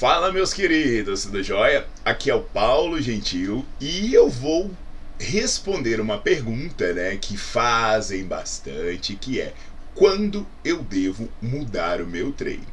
Fala, meus queridos, tudo jóia? Aqui é o Paulo Gentil e eu vou responder uma pergunta né, que fazem bastante, que é quando eu devo mudar o meu treino?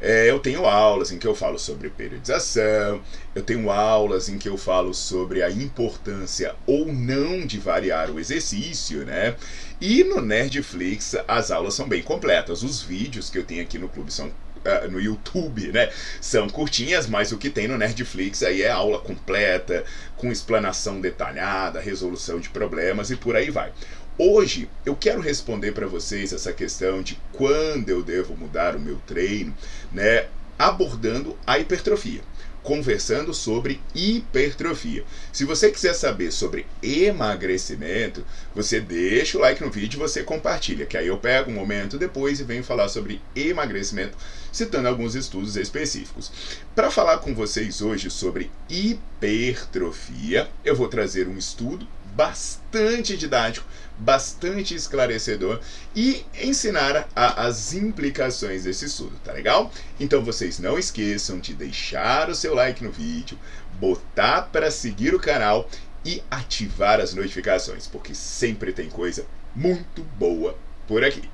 É, eu tenho aulas em que eu falo sobre periodização, eu tenho aulas em que eu falo sobre a importância ou não de variar o exercício, né? E no Nerdflix as aulas são bem completas. Os vídeos que eu tenho aqui no clube são Uh, no YouTube, né? São curtinhas, mas o que tem no Nerdflix aí é aula completa, com explanação detalhada, resolução de problemas e por aí vai. Hoje eu quero responder para vocês essa questão de quando eu devo mudar o meu treino, né? Abordando a hipertrofia conversando sobre hipertrofia. Se você quiser saber sobre emagrecimento, você deixa o like no vídeo e você compartilha, que aí eu pego um momento depois e venho falar sobre emagrecimento, citando alguns estudos específicos. Para falar com vocês hoje sobre hipertrofia, eu vou trazer um estudo bastante didático, bastante esclarecedor e ensinar a, as implicações desse estudo, tá legal? Então vocês não esqueçam de deixar o seu like no vídeo, botar para seguir o canal e ativar as notificações, porque sempre tem coisa muito boa por aqui.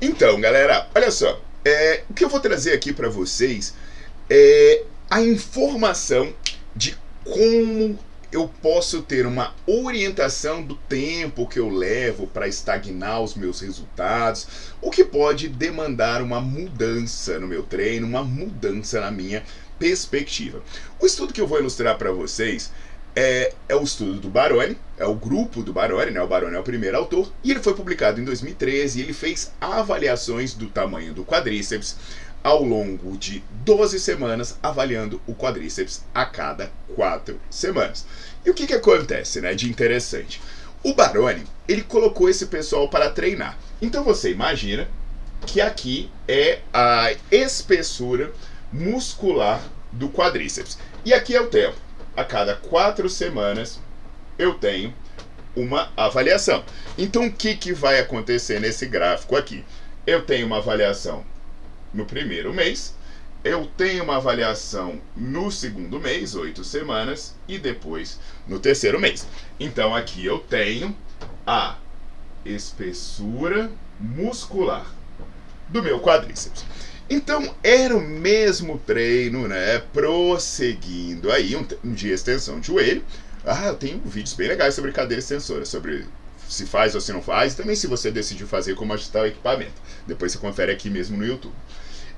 Então, galera, olha só. É, o que eu vou trazer aqui para vocês é a informação de como eu posso ter uma orientação do tempo que eu levo para estagnar os meus resultados, o que pode demandar uma mudança no meu treino, uma mudança na minha perspectiva. O estudo que eu vou ilustrar para vocês é, é o estudo do Baroni, é o grupo do Baroni, né? O Baroni é o primeiro autor, e ele foi publicado em 2013 e ele fez avaliações do tamanho do quadríceps ao longo de 12 semanas, avaliando o quadríceps a cada 4 semanas. E o que, que acontece né, de interessante? O Baroni, ele colocou esse pessoal para treinar. Então você imagina que aqui é a espessura muscular do quadríceps. E aqui é o tempo a cada quatro semanas eu tenho uma avaliação. Então, o que, que vai acontecer nesse gráfico aqui? Eu tenho uma avaliação no primeiro mês, eu tenho uma avaliação no segundo mês, oito semanas, e depois no terceiro mês. Então, aqui eu tenho a espessura muscular do meu quadríceps. Então era o mesmo treino, né? Prosseguindo aí, um, um dia extensão de joelho. Ah, eu tenho vídeos bem legais sobre cadeira extensora, sobre se faz ou se não faz, e também se você decidiu fazer, como ajustar o equipamento. Depois você confere aqui mesmo no YouTube.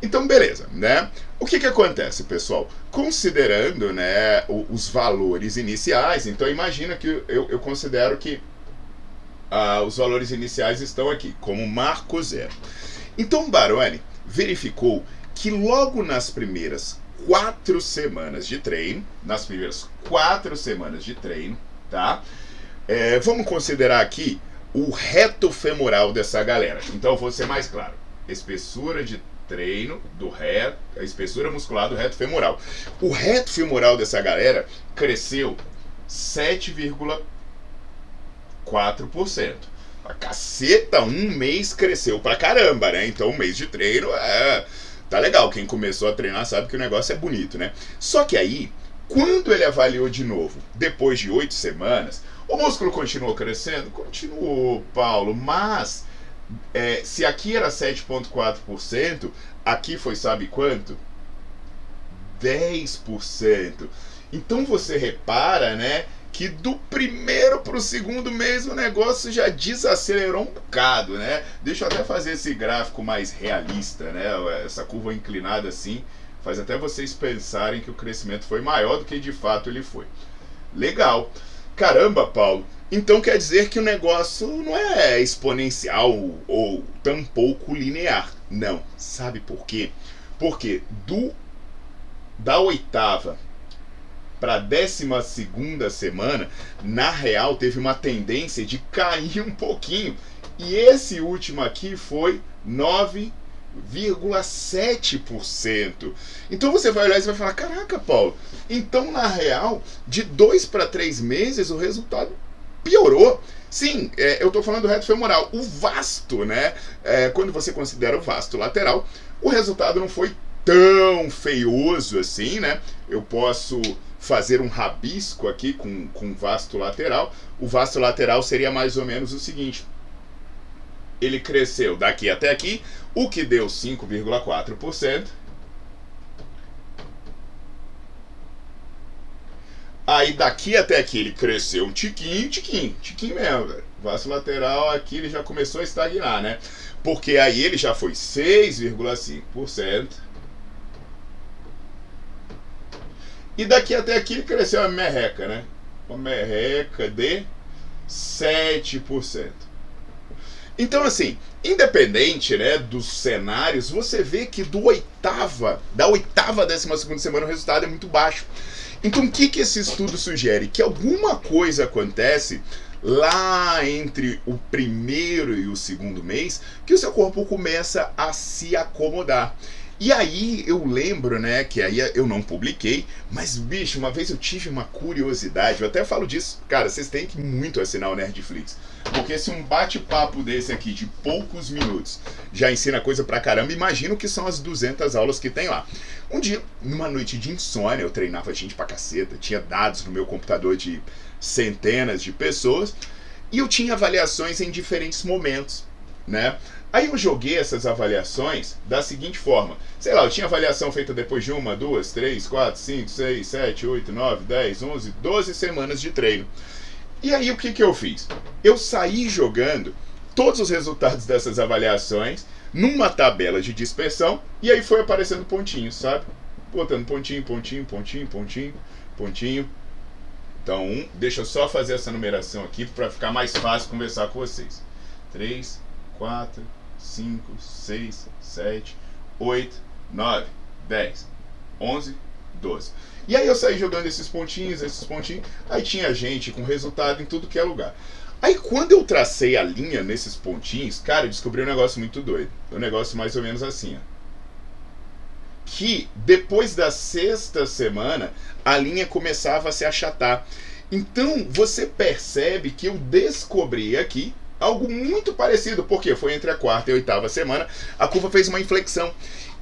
Então, beleza, né? O que que acontece, pessoal? Considerando, né, os valores iniciais, então imagina que eu, eu considero que ah, os valores iniciais estão aqui, como marco zero. Então, Baroni verificou que logo nas primeiras quatro semanas de treino, nas primeiras quatro semanas de treino, tá? É, vamos considerar aqui o reto femoral dessa galera. Então, vou ser mais claro: espessura de treino do reto, a espessura muscular do reto femoral. O reto femoral dessa galera cresceu 7,4%. A caceta, um mês cresceu pra caramba, né? Então, um mês de treino é. Tá legal. Quem começou a treinar sabe que o negócio é bonito, né? Só que aí, quando ele avaliou de novo, depois de oito semanas, o músculo continuou crescendo? Continuou, Paulo, mas é, se aqui era 7,4%, aqui foi sabe quanto? 10%. Então você repara, né, que do primeiro para o segundo mês o negócio já desacelerou um bocado, né? Deixa eu até fazer esse gráfico mais realista, né? Essa curva inclinada assim faz até vocês pensarem que o crescimento foi maior do que de fato ele foi. Legal. Caramba, Paulo. Então quer dizer que o negócio não é exponencial ou tampouco linear. Não. Sabe por quê? Porque do da oitava para a décima segunda semana, na real teve uma tendência de cair um pouquinho. E esse último aqui foi 9,7%. Então você vai olhar e vai falar: caraca, Paulo, então na real, de dois para três meses o resultado piorou. Sim, é, eu estou falando do reto femoral. O vasto, né? É, quando você considera o vasto lateral, o resultado não foi tão feioso assim, né? Eu posso fazer um rabisco aqui com, com vasto lateral. O vasto lateral seria mais ou menos o seguinte: ele cresceu daqui até aqui, o que deu 5,4%. Aí daqui até aqui ele cresceu um tiquinho, tiquinho, tiquinho mesmo, velho. Vasto lateral aqui ele já começou a estagnar, né? Porque aí ele já foi 6,5%. E daqui até aqui cresceu uma merreca, né? Uma merreca de 7%. Então, assim, independente né, dos cenários, você vê que do oitava, da oitava a décima segunda semana o resultado é muito baixo. Então, o que, que esse estudo sugere? Que alguma coisa acontece lá entre o primeiro e o segundo mês que o seu corpo começa a se acomodar. E aí eu lembro, né, que aí eu não publiquei, mas bicho, uma vez eu tive uma curiosidade, eu até falo disso, cara, vocês têm que muito assinar o Nerdflix. Porque se um bate-papo desse aqui de poucos minutos já ensina coisa pra caramba, imagino que são as 200 aulas que tem lá. Um dia, numa noite de insônia, eu treinava gente pra caceta, tinha dados no meu computador de centenas de pessoas, e eu tinha avaliações em diferentes momentos, né? Aí eu joguei essas avaliações da seguinte forma: sei lá, eu tinha avaliação feita depois de uma, duas, três, quatro, cinco, seis, sete, oito, nove, dez, onze, doze semanas de treino. E aí o que, que eu fiz? Eu saí jogando todos os resultados dessas avaliações numa tabela de dispersão e aí foi aparecendo pontinhos, sabe? Botando pontinho, pontinho, pontinho, pontinho, pontinho. Então, deixa eu só fazer essa numeração aqui para ficar mais fácil conversar com vocês. 3, 4, 5, 6, 7, 8, 9, 10, 11, 12. E aí eu saí jogando esses pontinhos, esses pontinhos. Aí tinha gente com resultado em tudo que é lugar. Aí quando eu tracei a linha nesses pontinhos, cara, eu descobri um negócio muito doido. Um negócio mais ou menos assim, ó. Que depois da sexta semana, a linha começava a se achatar. Então você percebe que eu descobri aqui algo muito parecido, porque foi entre a quarta e a oitava semana, a curva fez uma inflexão.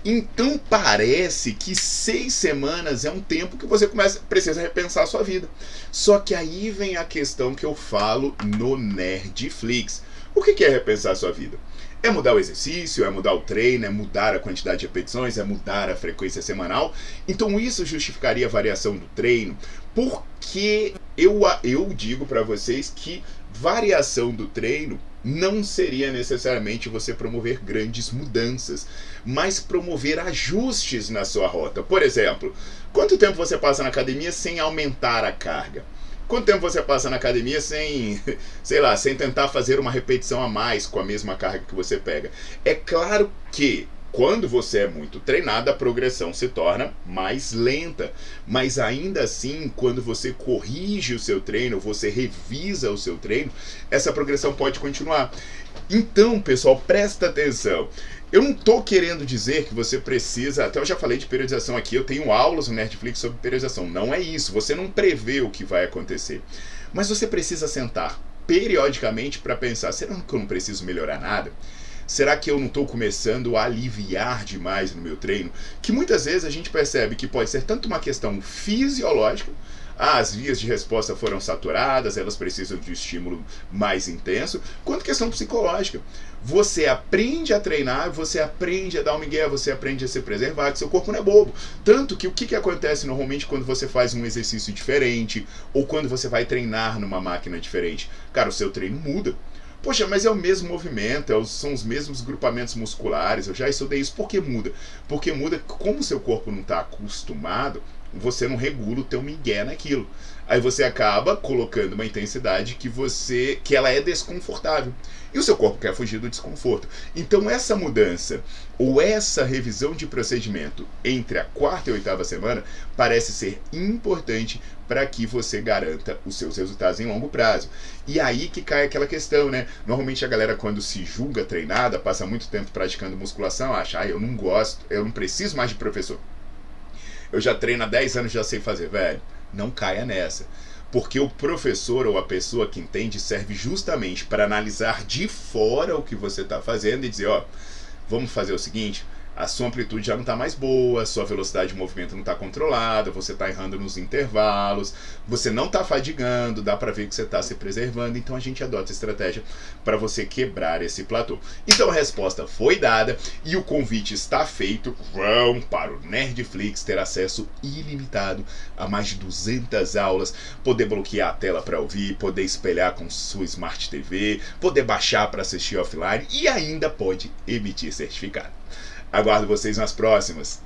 Então parece que seis semanas é um tempo que você começa, precisa repensar a sua vida. Só que aí vem a questão que eu falo no Nerdflix. O que é repensar a sua vida? É mudar o exercício, é mudar o treino, é mudar a quantidade de repetições, é mudar a frequência semanal. Então isso justificaria a variação do treino, porque eu, eu digo para vocês que variação do treino não seria necessariamente você promover grandes mudanças, mas promover ajustes na sua rota. Por exemplo, quanto tempo você passa na academia sem aumentar a carga? Quanto tempo você passa na academia sem, sei lá, sem tentar fazer uma repetição a mais com a mesma carga que você pega? É claro que quando você é muito treinado, a progressão se torna mais lenta. Mas ainda assim, quando você corrige o seu treino, você revisa o seu treino, essa progressão pode continuar. Então, pessoal, presta atenção. Eu não estou querendo dizer que você precisa, até eu já falei de periodização aqui, eu tenho aulas no Netflix sobre periodização. Não é isso, você não prevê o que vai acontecer. Mas você precisa sentar periodicamente para pensar: será que eu não preciso melhorar nada? Será que eu não estou começando a aliviar demais no meu treino? Que muitas vezes a gente percebe que pode ser tanto uma questão fisiológica, as vias de resposta foram saturadas, elas precisam de estímulo mais intenso, quanto questão psicológica. Você aprende a treinar, você aprende a dar um migué, você aprende a se preservar, que seu corpo não é bobo. Tanto que o que, que acontece normalmente quando você faz um exercício diferente ou quando você vai treinar numa máquina diferente? Cara, o seu treino muda. Poxa, mas é o mesmo movimento, é são os mesmos grupamentos musculares, eu já estudei isso. Por que muda? Porque muda como o seu corpo não está acostumado, você não regula o teu migué naquilo. Aí você acaba colocando uma intensidade que você que ela é desconfortável. E o seu corpo quer fugir do desconforto. Então essa mudança ou essa revisão de procedimento entre a quarta e a oitava semana parece ser importante para que você garanta os seus resultados em longo prazo. E aí que cai aquela questão, né? Normalmente a galera quando se julga treinada, passa muito tempo praticando musculação, acha, ah, eu não gosto, eu não preciso mais de professor. Eu já treino há 10 anos, já sei fazer, velho. Não caia nessa. Porque o professor ou a pessoa que entende serve justamente para analisar de fora o que você está fazendo e dizer, ó, vamos fazer o seguinte, a sua amplitude já não está mais boa, a sua velocidade de movimento não está controlada, você está errando nos intervalos, você não está fadigando, dá para ver que você está se preservando, então a gente adota estratégia para você quebrar esse platô. Então a resposta foi dada e o convite está feito. Vão para o Nerdflix ter acesso ilimitado a mais de 200 aulas, poder bloquear a tela para ouvir, poder espelhar com sua Smart TV, poder baixar para assistir offline e ainda pode emitir certificado. Aguardo vocês nas próximas.